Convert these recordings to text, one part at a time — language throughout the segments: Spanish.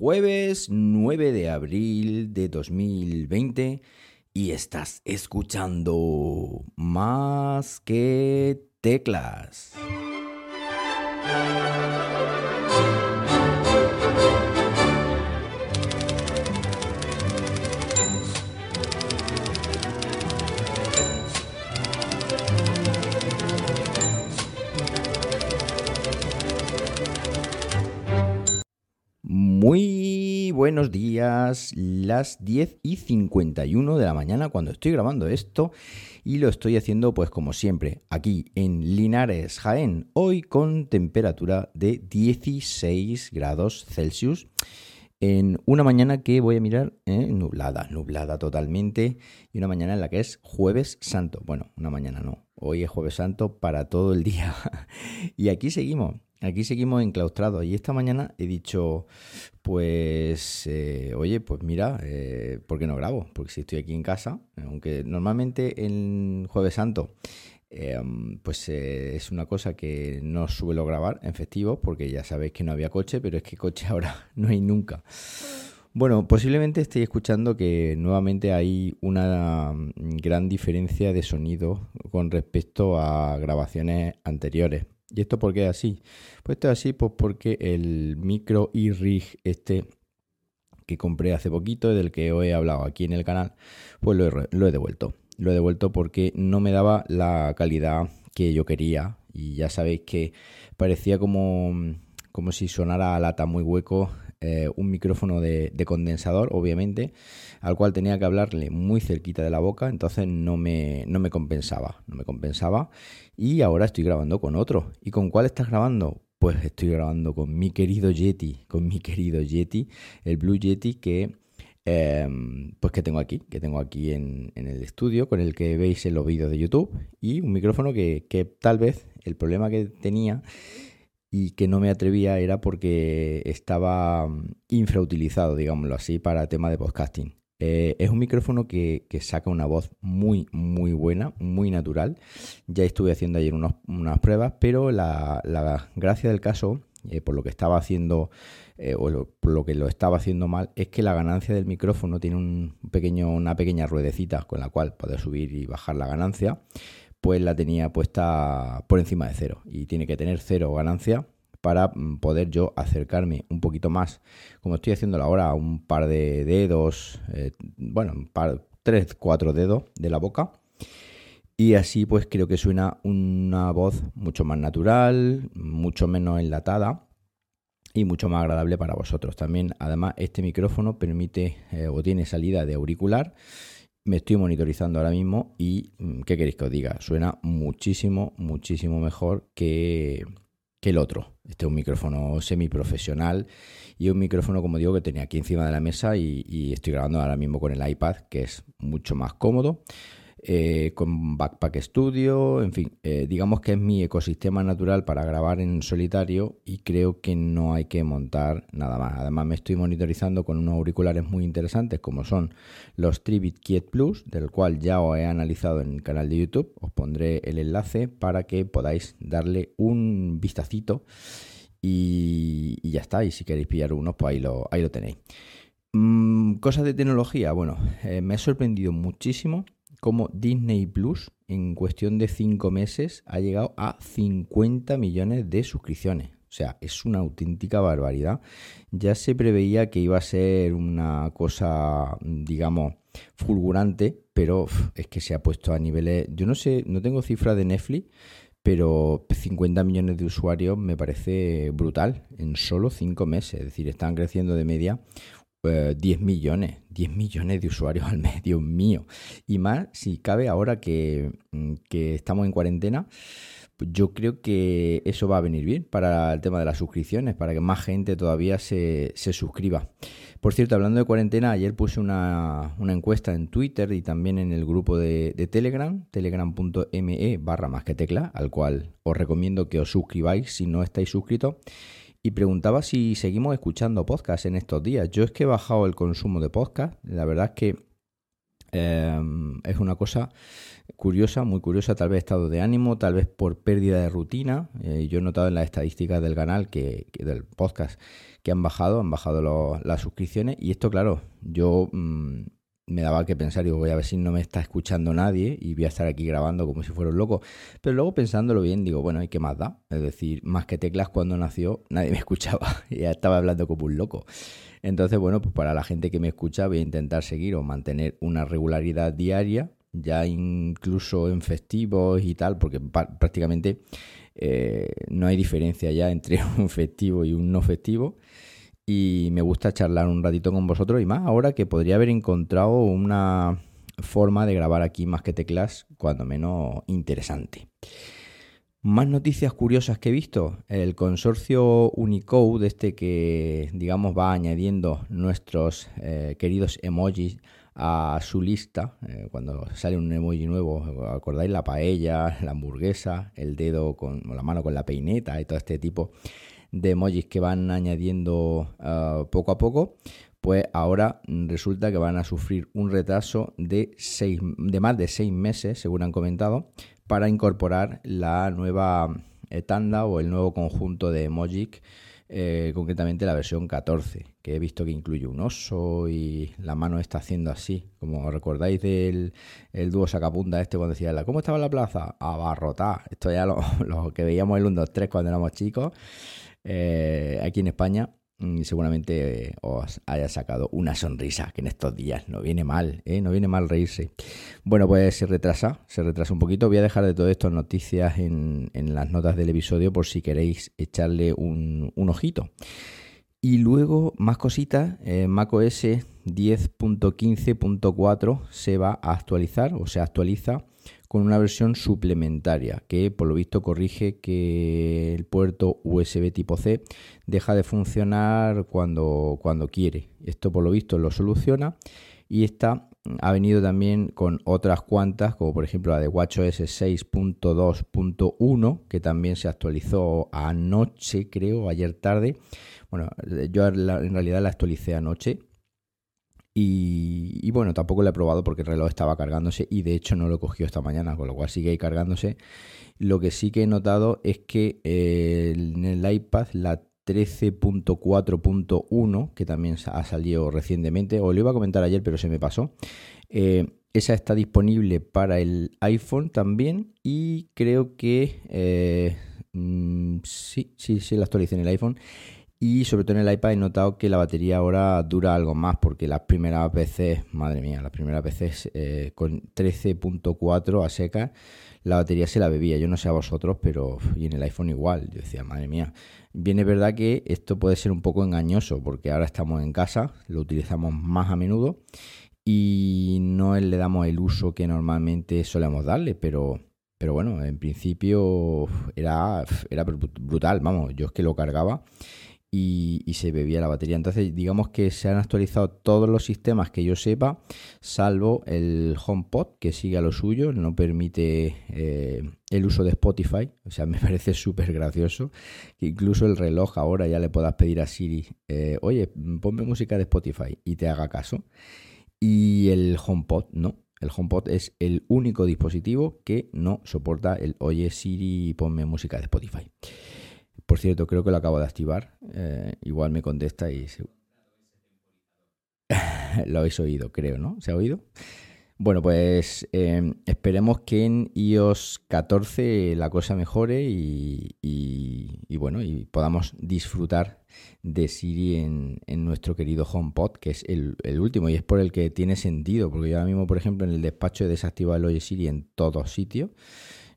jueves 9 de abril de 2020 y estás escuchando más que teclas. Buenos días, las 10 y 51 de la mañana cuando estoy grabando esto y lo estoy haciendo pues como siempre aquí en Linares, Jaén, hoy con temperatura de 16 grados Celsius en una mañana que voy a mirar eh, nublada, nublada totalmente y una mañana en la que es jueves santo, bueno, una mañana no, hoy es jueves santo para todo el día. Y aquí seguimos Aquí seguimos enclaustrados y esta mañana he dicho, pues, eh, oye, pues mira, eh, ¿por qué no grabo? Porque si estoy aquí en casa, aunque normalmente en Jueves Santo, em, pues eh, es una cosa que no suelo grabar en festivos porque ya sabéis que no había coche, pero es que coche ahora no hay nunca. Bueno, posiblemente estéis escuchando que nuevamente hay una mm, gran diferencia de sonido con respecto a grabaciones anteriores. ¿Y esto por qué es así? Pues esto es así pues porque el micro iRig este que compré hace poquito, del que os he hablado aquí en el canal, pues lo he, lo he devuelto. Lo he devuelto porque no me daba la calidad que yo quería y ya sabéis que parecía como, como si sonara a lata muy hueco eh, un micrófono de, condensador, obviamente, al cual tenía que hablarle muy cerquita de la boca, entonces no me, no me compensaba, no me compensaba. Y ahora estoy grabando con otro. ¿Y con cuál estás grabando? Pues estoy grabando con mi querido Yeti, con mi querido Yeti, el Blue Yeti que em, pues que tengo aquí, que tengo aquí en, en, el estudio, con el que veis en los vídeos de YouTube, y un micrófono que, que tal vez el problema que tenía y que no me atrevía era porque estaba mm, infrautilizado, digámoslo así, para tema de podcasting. Eh, es un micrófono que, saca una voz muy, muy buena, muy natural. Ya estuve haciendo ayer unas pruebas, pero la, gracia del caso, eh, por lo que estaba haciendo eh, o por lo que lo estaba haciendo mal, es que la ganancia del micrófono tiene un pequeño, una pequeña ruedecita con la cual poder subir y bajar la ganancia pues la tenía puesta por encima de cero y tiene que tener cero ganancia para mm, poder yo acercarme un poquito más, como estoy haciendo ahora, un par de dedos, eh, bueno, un par, tres, cuatro dedos de la boca. Y así pues creo que suena una voz mucho más natural, mucho menos enlatada y mucho más agradable para vosotros. También, además, este micrófono permite eh, o tiene salida de auricular me estoy monitorizando ahora mismo y mm, ¿qué queréis que os diga? Suena muchísimo, muchísimo mejor que, el otro. Este es un micrófono semiprofesional y un micrófono, como digo, que tenía aquí encima de la mesa y, y estoy grabando ahora mismo con el iPad, que es mucho más cómodo. Eh, con Backpack Studio, en fin, eh, digamos que es mi ecosistema natural para grabar en solitario y creo que no hay que montar nada más. Además me estoy monitorizando con unos auriculares muy interesantes como son los Tribit Kiet Plus, del cual ya os he analizado en el canal de YouTube. Os pondré el enlace para que podáis darle un vistacito y, ya está. Y si queréis pillar unos, pues ahí lo, tenéis. Mm, cosas de tecnología, bueno, eh, me ha sorprendido muchísimo como Disney Plus en cuestión de 5 meses ha llegado a 50 millones de suscripciones. O sea, es una auténtica barbaridad. Ya se preveía que iba a ser una cosa, digamos, fulgurante, pero es que se ha puesto a niveles... Yo no sé, no tengo cifras de Netflix, pero 50 millones de usuarios me parece brutal en solo 5 meses. Es decir, están creciendo de media 10 eh, millones, 10 millones de usuarios al mes, Dios mío. Y más si cabe ahora que, mm, que estamos en cuarentena, pues yo creo que eso va a venir bien para el tema de las suscripciones, para que más gente todavía se, se suscriba. Por cierto, hablando de cuarentena, ayer puse una, una encuesta en Twitter y también en el grupo de, de Telegram, telegram.me barra más que tecla, al cual os recomiendo que os suscribáis si no estáis suscritos y preguntaba si seguimos escuchando podcast en estos días. Yo es que he bajado el consumo de podcast. La verdad es que Em, es una cosa curiosa, muy curiosa, tal vez estado de ánimo, tal vez por pérdida de rutina. Eh, yo he notado en las estadísticas del canal, que, del podcast, que han bajado, han bajado las suscripciones. Y esto, claro, yo mm, me daba que pensar, digo, voy a ver si no me está escuchando nadie y voy a estar aquí grabando como si fuera un loco. Pero luego pensándolo bien, digo, bueno, ¿y qué más da? Es decir, más que teclas cuando nació, nadie me escuchaba. ya estaba hablando como un loco. Entonces, bueno, pues para la gente que me escucha voy a intentar seguir o mantener una regularidad diaria, ya incluso en festivos y tal, porque prácticamente eh, no hay diferencia ya entre un festivo y un no festivo y me gusta charlar un ratito con vosotros y más ahora que podría haber encontrado una forma de grabar aquí más que teclas, cuando menos interesante. Más noticias curiosas que he visto. El consorcio Unicode, este que digamos va añadiendo nuestros eh, queridos emojis a su lista. Eh, cuando sale un emoji nuevo, acordáis la paella, la hamburguesa, el dedo con la mano con la peineta y todo este tipo emojis que van añadiendo ah, poco a poco, pues ahora resulta que van a sufrir un retraso de, seis, de más de seis meses, según han comentado, para incorporar la nueva eh, tanda o el nuevo conjunto de emojis, eh, concretamente la versión 14, que he visto que incluye un oso y la mano está haciendo así, como recordáis del el dúo sacapunta este cuando decía, ¿cómo estaba la plaza? Abarrotada. Esto ya lo, lo que veíamos el 1, 2, 3 cuando éramos chicos. Eh, aquí en España mm, seguramente eh, os haya sacado una sonrisa, que en estos días no viene mal, ¿eh? no viene mal reírse. Bueno, pues se retrasa, se retrasa un poquito. Voy a dejar de todo esto noticias en, las notas del episodio por si queréis echarle un, ojito. Y luego, más cositas, macOS 10.15.4 se va a actualizar o se actualiza con una versión suplementaria que por lo visto corrige que el puerto USB tipo C deja de funcionar cuando, cuando quiere. Esto por lo visto lo soluciona y esta ha venido también con otras cuantas, como por ejemplo la de WatchOS 6.2.1, que también se actualizó anoche, creo, ayer tarde. Bueno, yo en realidad la actualicé anoche y, bueno, tampoco lo he probado porque el reloj estaba cargándose y de hecho no lo cogió esta mañana, con lo cual sigue ahí cargándose. Lo que sí que he notado es que eh, en el iPad la 13.4.1, que también ha salido recientemente, o lo iba a comentar ayer pero se me pasó, eh, esa está disponible para el iPhone también y creo que eh, mm, sí, sí, sí la actualicé en el iPhone y sobre todo en el iPad he notado que la batería ahora dura algo más porque las primeras veces, madre mía, las primeras veces eh, con 13.4 a seca, la batería se la bebía. Yo no sé a vosotros, pero y en el iPhone igual. Yo decía, madre mía. Bien, es verdad que esto puede ser un poco engañoso porque ahora estamos en casa, lo utilizamos más a menudo y no le damos el uso que normalmente solemos darle, pero pero bueno, en principio era, era brutal, vamos, yo es que lo cargaba y, se bebía la batería. Entonces, digamos que se han actualizado todos los sistemas que yo sepa, salvo el HomePod, que sigue a lo suyo, no permite eh, el uso de Spotify. O sea, me parece súper gracioso que incluso el reloj ahora ya le puedas pedir a Siri, eh, oye, ponme música de Spotify y te haga caso. Y el HomePod no. El HomePod es el único dispositivo que no soporta el oye Siri, ponme música de Spotify. Por cierto, creo que lo acabo de activar. Eh, igual me contesta y lo habéis oído, creo, ¿no? ¿Se ha oído? Bueno, pues em, esperemos que en iOS 14 la cosa mejore y, bueno, y podamos disfrutar de Siri en, nuestro querido HomePod, que es el, el, último y es por el que tiene sentido, porque yo ahora mismo, por ejemplo, en el despacho he desactivado el Oye Siri en todos sitios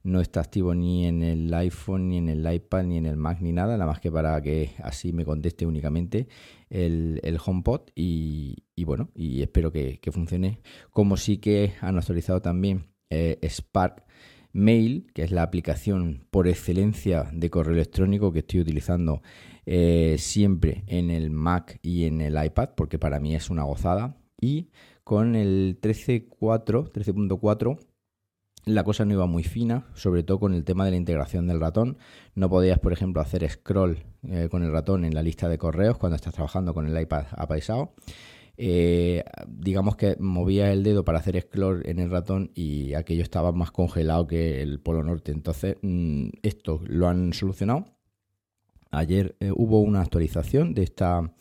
no está activo ni en el iPhone, ni en el iPad, ni en el Mac, ni nada, nada más que para que así me conteste únicamente el, el HomePod y, bueno, y espero que, funcione. Como sí que han actualizado también eh, Spark Mail, que es la aplicación por excelencia de correo electrónico que estoy utilizando eh, siempre en el Mac y en el iPad, porque para mí es una gozada. Y con el 13.4, 13.4 la cosa no iba muy fina, sobre todo con el tema de la integración del ratón. No podías, por ejemplo, hacer scroll eh, con el ratón en la lista de correos cuando estás trabajando con el iPad apaisado. eh, digamos que movía el dedo para hacer scroll en el ratón y aquello estaba más congelado que el Polo Norte. Entonces, mm, esto lo han solucionado. Ayer eh, hubo una actualización de esta,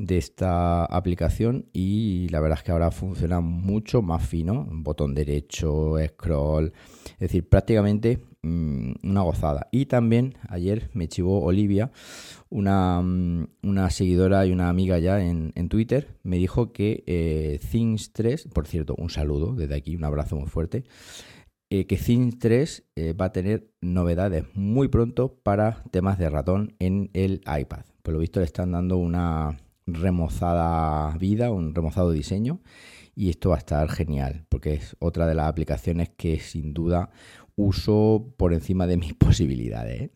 de esta aplicación y la verdad es que ahora funciona mucho más fino. Botón derecho, scroll, es decir, prácticamente mm, una gozada. Y también ayer me chivó Olivia Mm, una, seguidora y una amiga ya en, Twitter me dijo que eh, Things 3, por cierto, un saludo desde aquí, un abrazo muy fuerte, eh, que Things 3 eh, va a tener novedades muy pronto para temas de ratón en el iPad. Por lo visto le están dando una remozada vida, un remozado diseño y esto va a estar genial porque es otra de las aplicaciones que sin duda uso por encima de mis posibilidades.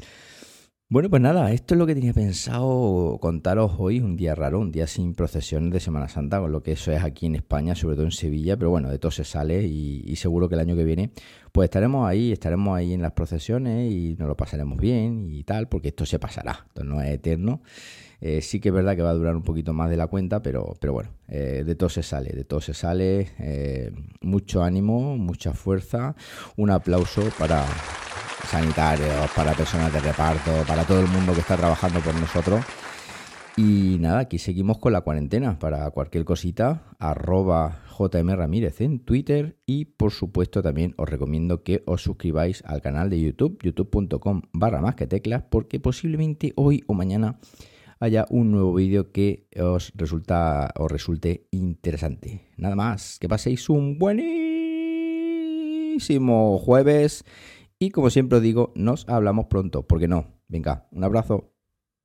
Bueno, pues nada, esto es lo que tenía pensado contaros hoy, un día raro, un día sin procesiones de Semana Santa, con lo que eso es aquí en España, sobre todo en Sevilla, pero bueno, de todo se sale y, seguro que el año que viene pues estaremos ahí, estaremos ahí en las procesiones y nos lo pasaremos bien y tal, porque esto se pasará, esto no es eterno. Eh, sí que es verdad que va a durar un poquito más de la cuenta, pero, pero bueno, eh, de todo se sale, de todo se sale. Eh, mucho ánimo, mucha fuerza, un aplauso para sanitarios, para personas de reparto, para todo el mundo que está trabajando por nosotros. Y nada, aquí seguimos con la cuarentena. Para cualquier cosita, arroba JM Ramírez en Twitter y por supuesto también os recomiendo que os suscribáis al canal de YouTube, youtube.com barra más que teclas, porque posiblemente hoy o mañana haya un nuevo vídeo que os resulta os resulte interesante. Nada más, que paséis un buenísimo jueves y como siempre os digo, nos hablamos pronto, porque no. Venga, un abrazo.